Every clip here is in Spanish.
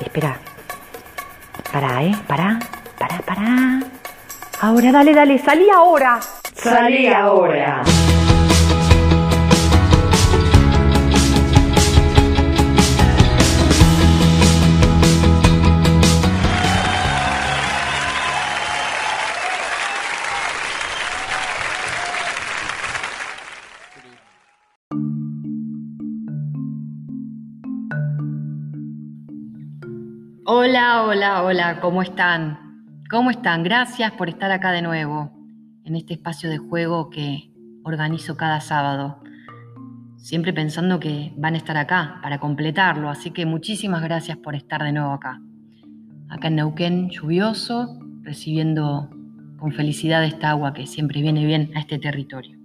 Espera. Pará, ¿eh? Pará, pará, pará. Ahora, dale, dale, salí ahora. Salí ahora. Hola, hola, ¿cómo están? ¿Cómo están? Gracias por estar acá de nuevo, en este espacio de juego que organizo cada sábado. Siempre pensando que van a estar acá para completarlo, así que muchísimas gracias por estar de nuevo acá. Acá en Neuquén, lluvioso, recibiendo con felicidad esta agua que siempre viene bien a este territorio.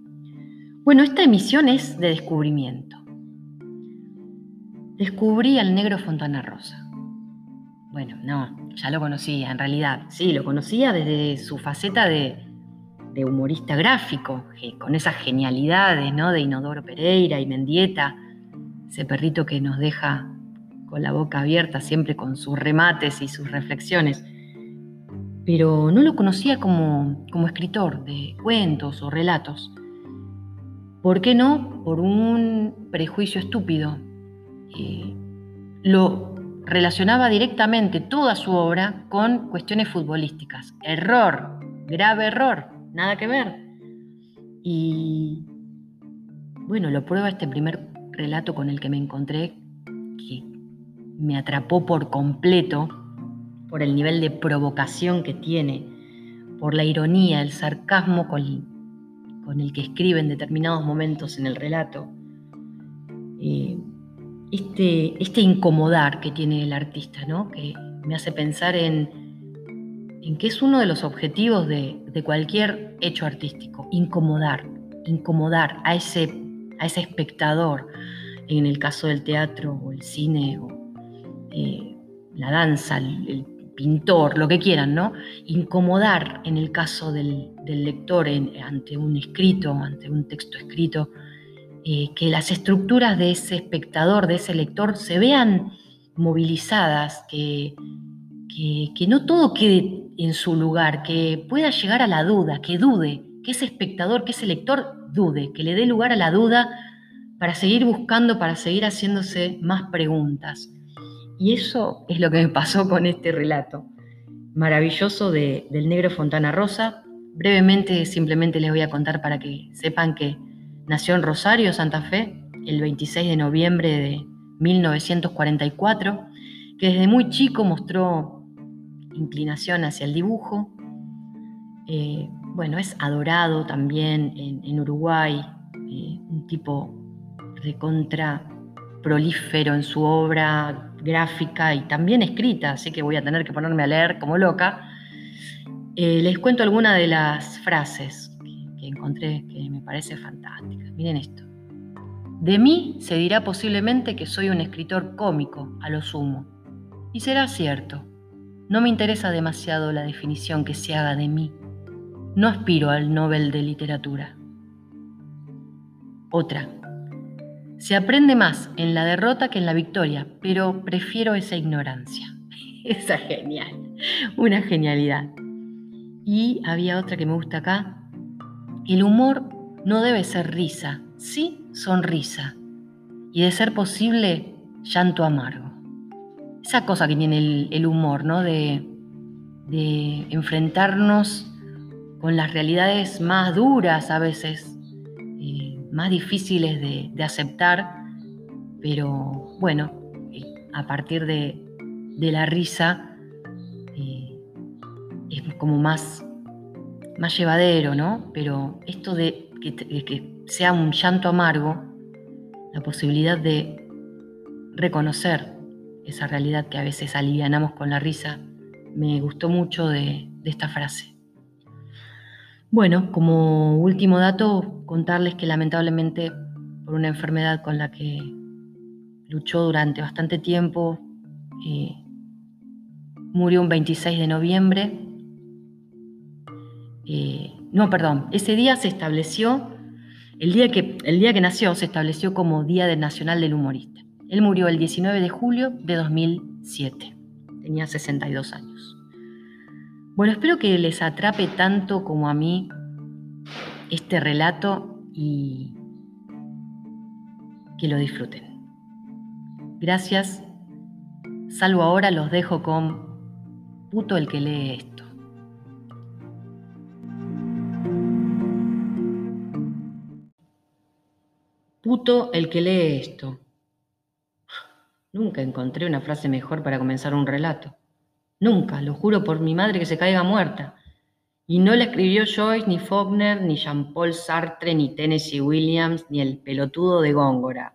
Bueno, esta emisión es de descubrimiento. Descubrí al negro Fontana Rosa. Bueno, no, ya lo conocía, en realidad. Sí, lo conocía desde su faceta de, humorista gráfico, con esas genialidades, ¿no? De Inodoro Pereira y Mendieta, ese perrito que nos deja con la boca abierta siempre con sus remates y sus reflexiones. Pero no lo conocía como, escritor de cuentos o relatos. ¿Por qué no? Por un prejuicio estúpido. Lo relacionaba directamente toda su obra con cuestiones futbolísticas. Error, grave error, nada que ver. Y bueno, lo prueba este primer relato con el que me encontré, que me atrapó por completo por el nivel de provocación que tiene, por la ironía, el sarcasmo con, con el que escribe en determinados momentos en el relato. Este, este incomodar que tiene el artista, ¿no? que me hace pensar en, que es uno de los objetivos de, cualquier hecho artístico, incomodar, incomodar a ese, a ese espectador, en el caso del teatro o el cine o eh, la danza, el, pintor, lo que quieran, ¿no? Incomodar en el caso del, lector ante un escrito, ante un texto escrito, eh, que las estructuras de ese espectador, de ese lector, se vean movilizadas, que, que, no todo quede en su lugar, que pueda llegar a la duda, que dude, que ese espectador, que ese lector dude, que le dé lugar a la duda para seguir buscando, para seguir haciéndose más preguntas. Y eso es lo que me pasó con este relato maravilloso de, del negro Fontana Rosa. Brevemente, simplemente les voy a contar para que sepan que Nació en Rosario, Santa Fe, el 26 de noviembre de 1944, que desde muy chico mostró inclinación hacia el dibujo. Eh, bueno, es adorado también en, Uruguay, eh, un tipo recontra prolífero en su obra gráfica y también escrita, así que voy a tener que ponerme a leer como loca. Eh, les cuento algunas de las frases que encontré parece fantástica. Miren esto. De mí se dirá posiblemente que soy un escritor cómico, a lo sumo. Y será cierto. No me interesa demasiado la definición que se haga de mí. No aspiro al Nobel de Literatura. Otra. Se aprende más en la derrota que en la victoria, pero prefiero esa ignorancia. Esa genial. Una genialidad. Y había otra que me gusta acá, el humor no debe ser risa, sí sonrisa. Y de ser posible, llanto amargo. Esa cosa que tiene el, humor, ¿no? De, de, enfrentarnos con las realidades más duras a veces, más difíciles de, de, aceptar, pero bueno, eh, a partir de, de la risa eh, es como más más llevadero, ¿no? Pero esto de que, sea un llanto amargo, la posibilidad de reconocer esa realidad que a veces alivianamos con la risa, me gustó mucho de, de esta frase. Bueno, como último dato, contarles que lamentablemente por una enfermedad con la que luchó durante bastante tiempo, eh, murió un 26 de noviembre eh, no, perdón, ese día se estableció, el día, que, el día que nació se estableció como Día Nacional del Humorista. Él murió el 19 de julio de 2007. tenía 62 años. Bueno, espero que les atrape tanto como a mí este relato y que lo disfruten. Gracias. Salvo ahora los dejo con puto el que lee esto. El que lee esto. Nunca encontré una frase mejor para comenzar un relato. Nunca, lo juro por mi madre que se caiga muerta. Y no la escribió Joyce, ni Faulkner, ni Jean-Paul Sartre, ni Tennessee Williams, ni el pelotudo de Góngora.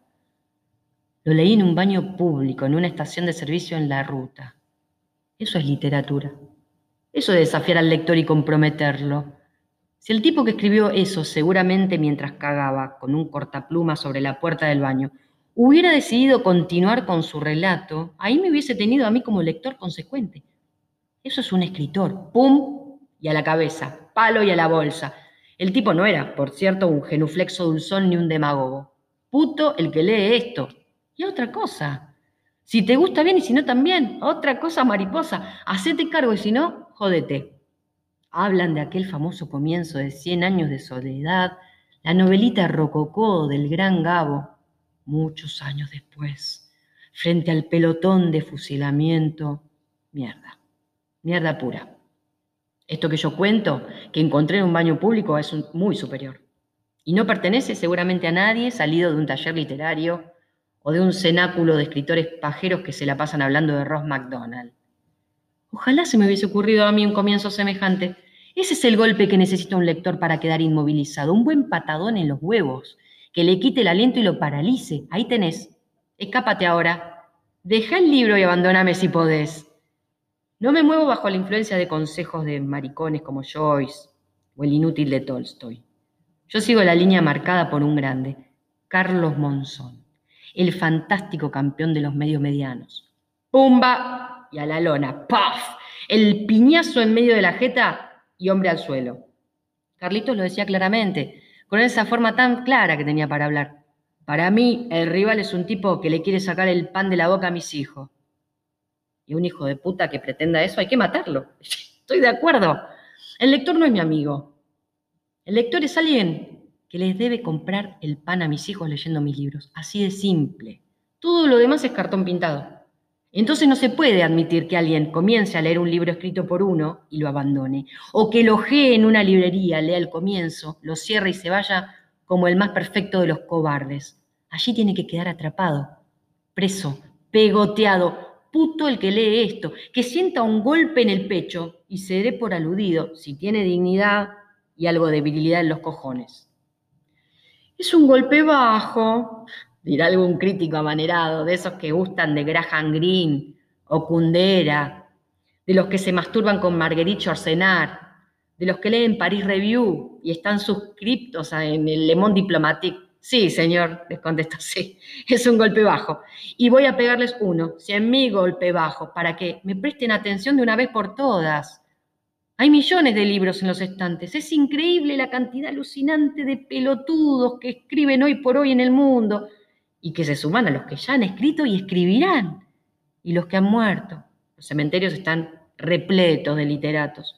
Lo leí en un baño público, en una estación de servicio en la ruta. Eso es literatura. Eso es desafiar al lector y comprometerlo. Si el tipo que escribió eso, seguramente mientras cagaba con un cortapluma sobre la puerta del baño, hubiera decidido continuar con su relato, ahí me hubiese tenido a mí como lector consecuente. Eso es un escritor. ¡Pum! Y a la cabeza, palo y a la bolsa. El tipo no era, por cierto, un genuflexo dulzón ni un demagogo. Puto el que lee esto. Y otra cosa. Si te gusta bien y si no también. Otra cosa mariposa. Hacete cargo y si no, jódete. Hablan de aquel famoso comienzo de Cien años de soledad, la novelita rococó del gran Gabo, muchos años después, frente al pelotón de fusilamiento, mierda, mierda pura. Esto que yo cuento, que encontré en un baño público, es muy superior. Y no pertenece seguramente a nadie salido de un taller literario o de un cenáculo de escritores pajeros que se la pasan hablando de Ross MacDonald. Ojalá se me hubiese ocurrido a mí un comienzo semejante. Ese es el golpe que necesita un lector para quedar inmovilizado, un buen patadón en los huevos, que le quite el aliento y lo paralice. Ahí tenés. Escápate ahora. Deja el libro y abandóname si podés. No me muevo bajo la influencia de consejos de maricones como Joyce o el inútil de Tolstoy. Yo sigo la línea marcada por un grande, Carlos Monzón, el fantástico campeón de los medios medianos. ¡Pumba! Y a la lona. ¡Paf! El piñazo en medio de la jeta y hombre al suelo. Carlitos lo decía claramente, con esa forma tan clara que tenía para hablar. Para mí, el rival es un tipo que le quiere sacar el pan de la boca a mis hijos. Y un hijo de puta que pretenda eso, hay que matarlo. Estoy de acuerdo. El lector no es mi amigo. El lector es alguien que les debe comprar el pan a mis hijos leyendo mis libros. Así de simple. Todo lo demás es cartón pintado. Entonces no se puede admitir que alguien comience a leer un libro escrito por uno y lo abandone, o que lo ojee en una librería, lea el comienzo, lo cierre y se vaya como el más perfecto de los cobardes. Allí tiene que quedar atrapado, preso, pegoteado, puto el que lee esto, que sienta un golpe en el pecho y se dé por aludido, si tiene dignidad y algo de virilidad en los cojones. Es un golpe bajo, dirá algún crítico amanerado, de esos que gustan de Graham Greene o Kundera, de los que se masturban con Marguerite Yourcenar, de los que leen Paris Review y están suscriptos en el Le Monde Diplomatique. Sí, señor, les contesto, sí, es un golpe bajo. Y voy a pegarles uno, cien mil golpe bajo, para que me presten atención de una vez por todas. Hay millones de libros en los estantes. Es increíble la cantidad alucinante de pelotudos que escriben hoy por hoy en el mundo y que se suman a los que ya han escrito y escribirán, y los que han muerto. Los cementerios están repletos de literatos.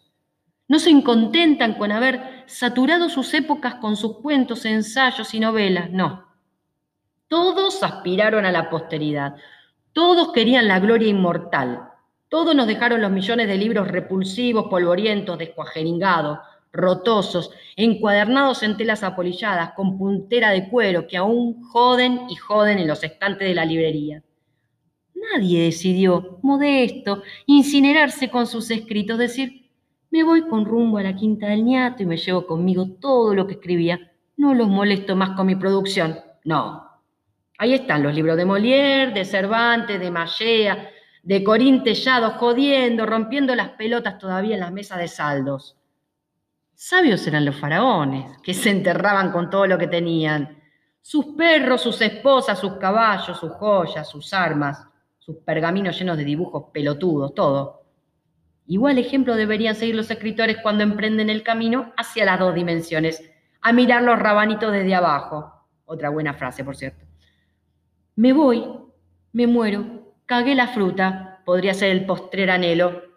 No se contentan con haber saturado sus épocas con sus cuentos, ensayos y novelas, no. Todos aspiraron a la posteridad, todos querían la gloria inmortal, todos nos dejaron los millones de libros repulsivos, polvorientos, descuajeringados, rotosos, encuadernados en telas apolilladas, con puntera de cuero, que aún joden y joden en los estantes de la librería. Nadie decidió, modesto, incinerarse con sus escritos, decir, me voy con rumbo a la quinta del ñato y me llevo conmigo todo lo que escribía, no los molesto más con mi producción. No. Ahí están los libros de Molière, de Cervantes, de Mallea, de Corín Tellado, jodiendo, rompiendo las pelotas todavía en las mesas de saldos. Sabios eran los faraones, que se enterraban con todo lo que tenían. Sus perros, sus esposas, sus caballos, sus joyas, sus armas, sus pergaminos llenos de dibujos pelotudos, todo. Igual ejemplo deberían seguir los escritores cuando emprenden el camino hacia las dos dimensiones, a mirar los rabanitos desde abajo. Otra buena frase, por cierto. Me voy, me muero, cagué la fruta, podría ser el postrer anhelo,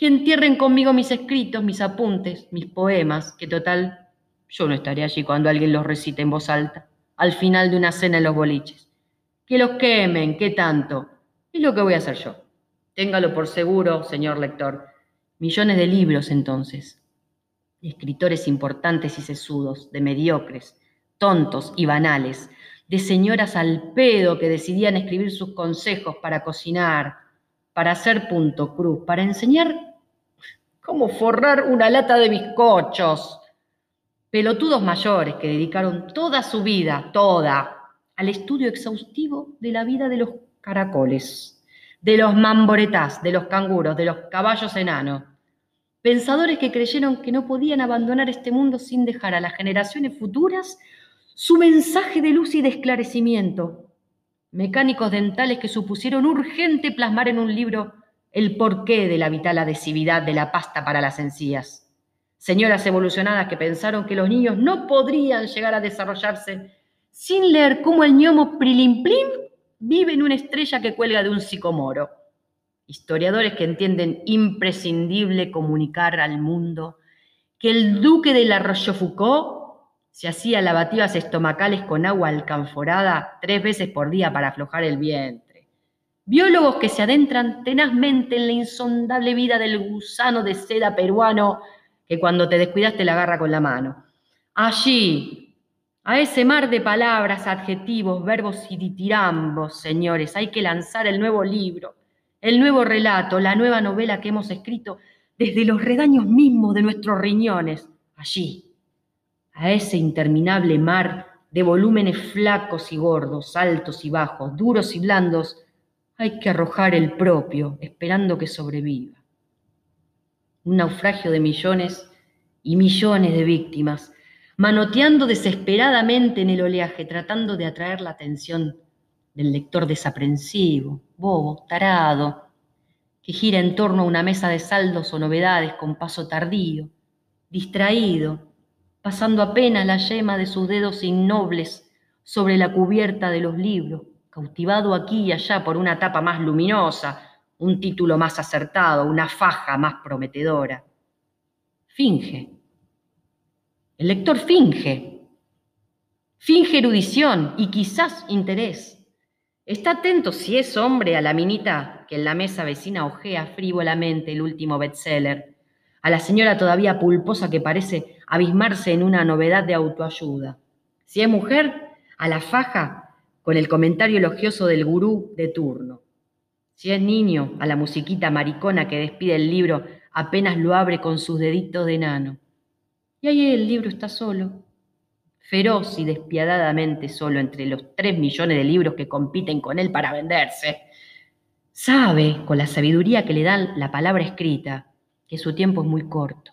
que entierren conmigo mis escritos, mis apuntes, mis poemas, que total, yo no estaré allí cuando alguien los recite en voz alta, al final de una cena en los boliches. Que los quemen, ¿qué tanto? Es lo que voy a hacer yo. Téngalo por seguro, señor lector. Millones de libros entonces, de escritores importantes y sesudos, de mediocres, tontos y banales, de señoras al pedo que decidían escribir sus consejos para cocinar, para hacer punto cruz, para enseñar cómo forrar una lata de bizcochos. Pelotudos mayores que dedicaron toda su vida, toda, al estudio exhaustivo de la vida de los caracoles, de los mamboretás, de los canguros, de los caballos enanos. Pensadores que creyeron que no podían abandonar este mundo sin dejar a las generaciones futuras su mensaje de luz y de esclarecimiento. Mecánicos dentales que supusieron urgente plasmar en un libro el porqué de la vital adhesividad de la pasta para las encías. Señoras evolucionadas que pensaron que los niños no podrían llegar a desarrollarse sin leer cómo el ñomo Prilimplín vive en una estrella que cuelga de un sicomoro. Historiadores que entienden imprescindible comunicar al mundo que el duque de la Rochefoucauld se hacía lavativas estomacales con agua alcanforada tres veces por día para aflojar el vientre. Biólogos que se adentran tenazmente en la insondable vida del gusano de seda peruano que cuando te descuidaste la agarra con la mano. Allí, a ese mar de palabras, adjetivos, verbos y ditirambos, señores, hay que lanzar el nuevo libro, el nuevo relato, la nueva novela que hemos escrito desde los redaños mismos de nuestros riñones. Allí, a ese interminable mar de volúmenes flacos y gordos, altos y bajos, duros y blandos, hay que arrojar el propio, esperando que sobreviva. Un naufragio de millones y millones de víctimas, manoteando desesperadamente en el oleaje, tratando de atraer la atención del lector desaprensivo, bobo, tarado, que gira en torno a una mesa de saldos o novedades con paso tardío, distraído, pasando apenas la yema de sus dedos innobles sobre la cubierta de los libros, cautivado aquí y allá por una tapa más luminosa, un título más acertado, una faja más prometedora. Finge. El lector finge. Finge erudición y quizás interés. Está atento si es hombre a la minita que en la mesa vecina ojea frívolamente el último bestseller, a la señora todavía pulposa que parece abismarse en una novedad de autoayuda. Si es mujer, a la faja con el comentario elogioso del gurú de turno. Si es niño, a la musiquita maricona que despide el libro apenas lo abre con sus deditos de enano. Y ahí el libro está solo, feroz y despiadadamente solo entre los tres millones de libros que compiten con él para venderse. Sabe, con la sabiduría que le dan la palabra escrita, que su tiempo es muy corto.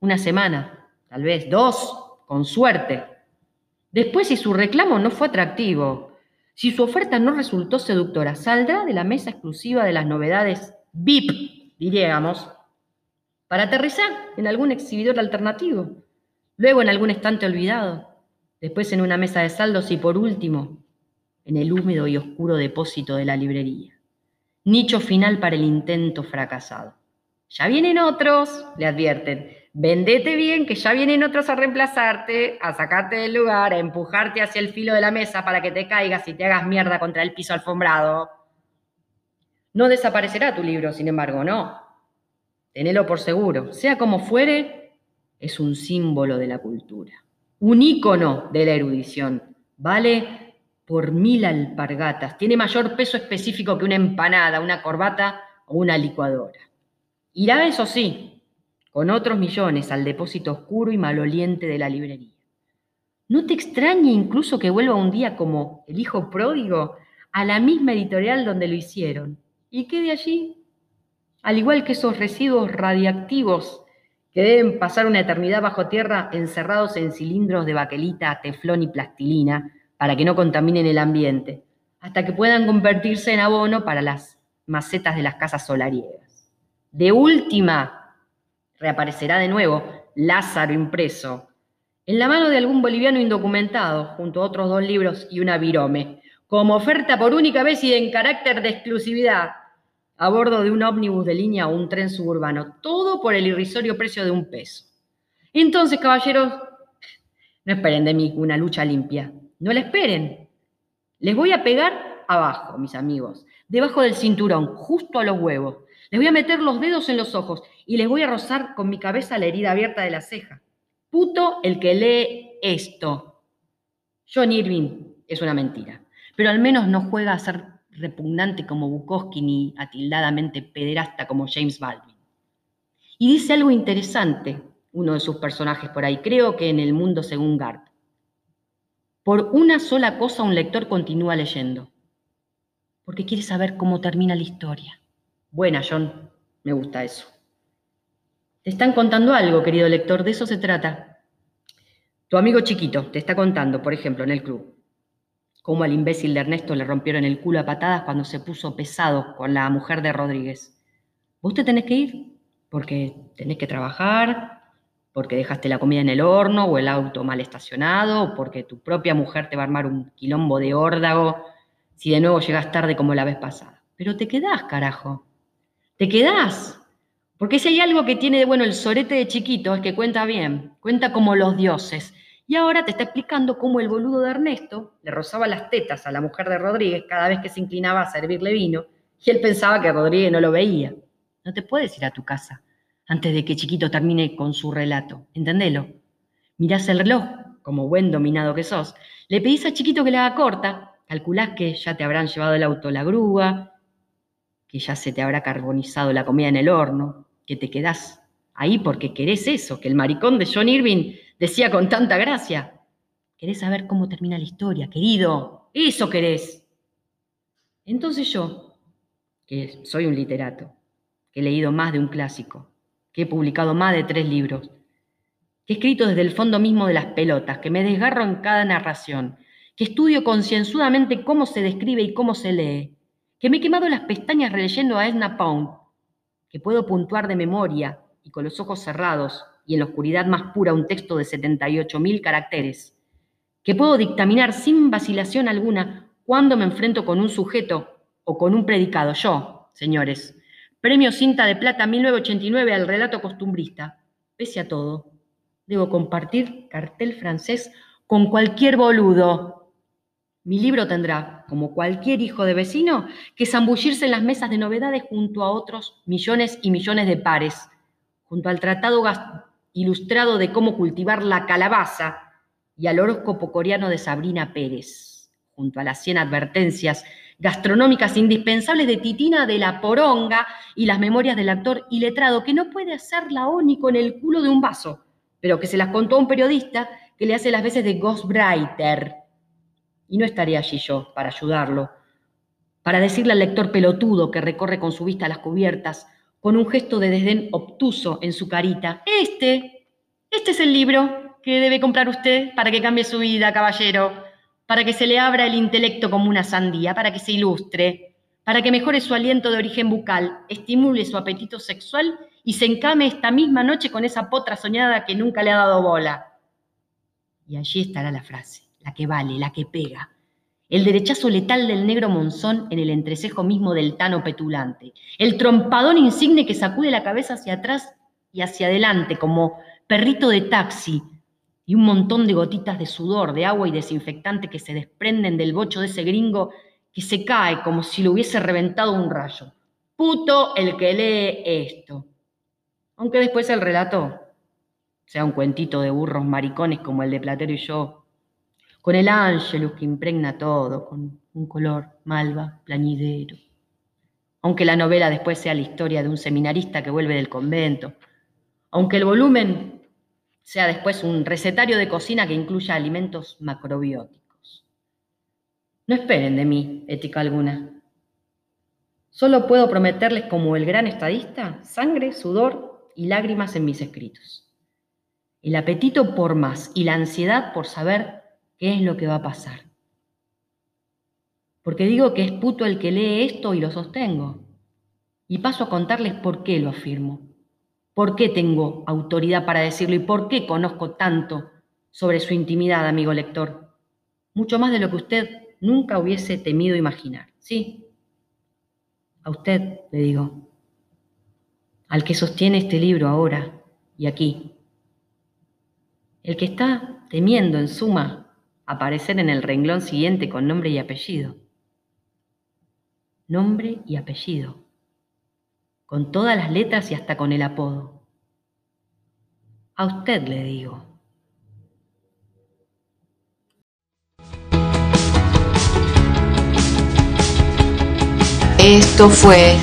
Una semana, tal vez dos, con suerte. Después, si su reclamo no fue atractivo, si su oferta no resultó seductora, saldrá de la mesa exclusiva de las novedades VIP, diríamos, para aterrizar en algún exhibidor alternativo, luego en algún estante olvidado, después en una mesa de saldos y por último, en el húmedo y oscuro depósito de la librería. Nicho final para el intento fracasado. Ya vienen otros, le advierten, Vendete bien, que ya vienen otros a reemplazarte, a sacarte del lugar, a empujarte hacia el filo de la mesa para que te caigas y te hagas mierda contra el piso alfombrado. No desaparecerá tu libro, sin embargo, no. Tenelo por seguro. Sea como fuere, es un símbolo de la cultura, un ícono de la erudición. Vale por mil alpargatas. Tiene mayor peso específico que una empanada, una corbata o una licuadora. Irá, eso sí, con otros millones al depósito oscuro y maloliente de la librería. ¿No te extrañe incluso que vuelva un día como el hijo pródigo a la misma editorial donde lo hicieron y quede allí? Al igual que esos residuos radiactivos que deben pasar una eternidad bajo tierra encerrados en cilindros de baquelita, teflón y plastilina para que no contaminen el ambiente, hasta que puedan convertirse en abono para las macetas de las casas solariegas. De última, reaparecerá de nuevo Lázaro impreso, en la mano de algún boliviano indocumentado, junto a otros dos libros y una virome, como oferta por única vez y en carácter de exclusividad. a bordo de un ómnibus de línea o un tren suburbano, todo por el irrisorio precio de un peso. Entonces, caballeros, no esperen de mí una lucha limpia, no la esperen. Les voy a pegar abajo, mis amigos, debajo del cinturón, justo a los huevos. Les voy a meter los dedos en los ojos y les voy a rozar con mi cabeza la herida abierta de la ceja. Puto el que lee esto. John Irving es una mentira, pero al menos no juega a ser repugnante como Bukowski ni atildadamente pederasta como James Baldwin. Y dice algo interesante uno de sus personajes por ahí, creo que en el mundo según Gart. Por una sola cosa un lector continúa leyendo, porque quiere saber cómo termina la historia. Buena, John, me gusta eso. Te están contando algo, querido lector, de eso se trata. Tu amigo chiquito te está contando, por ejemplo, en el club, cómo al imbécil de Ernesto le rompieron el culo a patadas cuando se puso pesado con la mujer de Rodríguez. Vos te tenés que ir porque tenés que trabajar, porque dejaste la comida en el horno o el auto mal estacionado, o porque tu propia mujer te va a armar un quilombo de órdago si de nuevo llegas tarde como la vez pasada. Pero te quedás, carajo. Te quedás. Porque si hay algo que tiene de bueno el sorete de chiquito es que cuenta bien, cuenta como los dioses. Y ahora te está explicando cómo el boludo de Ernesto le rozaba las tetas a la mujer de Rodríguez cada vez que se inclinaba a servirle vino y él pensaba que Rodríguez no lo veía. No te puedes ir a tu casa antes de que Chiquito termine con su relato. Entendelo. Mirás el reloj, como buen dominado que sos, le pedís a Chiquito que le haga corta, calculás que ya te habrán llevado el auto la grúa, que ya se te habrá carbonizado la comida en el horno, que te quedás ahí porque querés eso, que el maricón de John Irving decía con tanta gracia. Querés saber cómo termina la historia, querido. Eso querés. Entonces yo, que soy un literato, que he leído más de un clásico, que he publicado más de tres libros, que he escrito desde el fondo mismo de las pelotas, que me desgarro en cada narración, que estudio concienzudamente cómo se describe y cómo se lee, que me he quemado las pestañas releyendo a Edna Pound, que puedo puntuar de memoria y con los ojos cerrados y en la oscuridad más pura un texto de 78.000 caracteres, que puedo dictaminar sin vacilación alguna cuando me enfrento con un sujeto o con un predicado. Yo, señores, Premio Cinta de Plata 1989 al relato costumbrista. Pese a todo, debo compartir cartel francés con cualquier boludo. Mi libro tendrá, como cualquier hijo de vecino, que zambullirse en las mesas de novedades junto a otros millones y millones de pares, junto al tratado ilustrado de cómo cultivar la calabaza y al horóscopo coreano de Sabrina Pérez, junto a las 100 advertencias gastronómicas indispensables de Titina de la Poronga y las memorias del actor iletrado que no puede hacer la ONI con el culo de un vaso, pero que se las contó a un periodista que le hace las veces de ghostwriter. Y no estaría allí yo para ayudarlo, para decirle al lector pelotudo que recorre con su vista las cubiertas, con un gesto de desdén obtuso en su carita, este, este es el libro que debe comprar usted para que cambie su vida, caballero para que se le abra el intelecto como una sandía, para que se ilustre, para que mejore su aliento de origen bucal, estimule su apetito sexual y se encame esta misma noche con esa potra soñada que nunca le ha dado bola. Y allí estará la frase, la que vale, la que pega. El derechazo letal del negro monzón en el entrecejo mismo del tano petulante. El trompadón insigne que sacude la cabeza hacia atrás y hacia adelante como perrito de taxi y un montón de gotitas de sudor, de agua y desinfectante que se desprenden del bocho de ese gringo que se cae como si lo hubiese reventado un rayo. Puto el que lee esto. Aunque después el relato sea un cuentito de burros maricones como el de Platero y yo, con el ángelus que impregna todo, con un color malva, plañidero. Aunque la novela después sea la historia de un seminarista que vuelve del convento, aunque el volumen sea después un recetario de cocina que incluya alimentos macrobióticos. No esperen de mí ética alguna. Solo puedo prometerles como el gran estadista sangre, sudor y lágrimas en mis escritos. El apetito por más y la ansiedad por saber qué es lo que va a pasar. Porque digo que es puto el que lee esto y lo sostengo. Y paso a contarles por qué lo afirmo. ¿Por qué tengo autoridad para decirlo y por qué conozco tanto sobre su intimidad, amigo lector? Mucho más de lo que usted nunca hubiese temido imaginar, ¿sí? A usted, le digo, al que sostiene este libro ahora y aquí. El que está temiendo, en suma, aparecer en el renglón siguiente con nombre y apellido. Nombre y apellido. Con todas las letras y hasta con el apodo. A usted le digo. Esto fue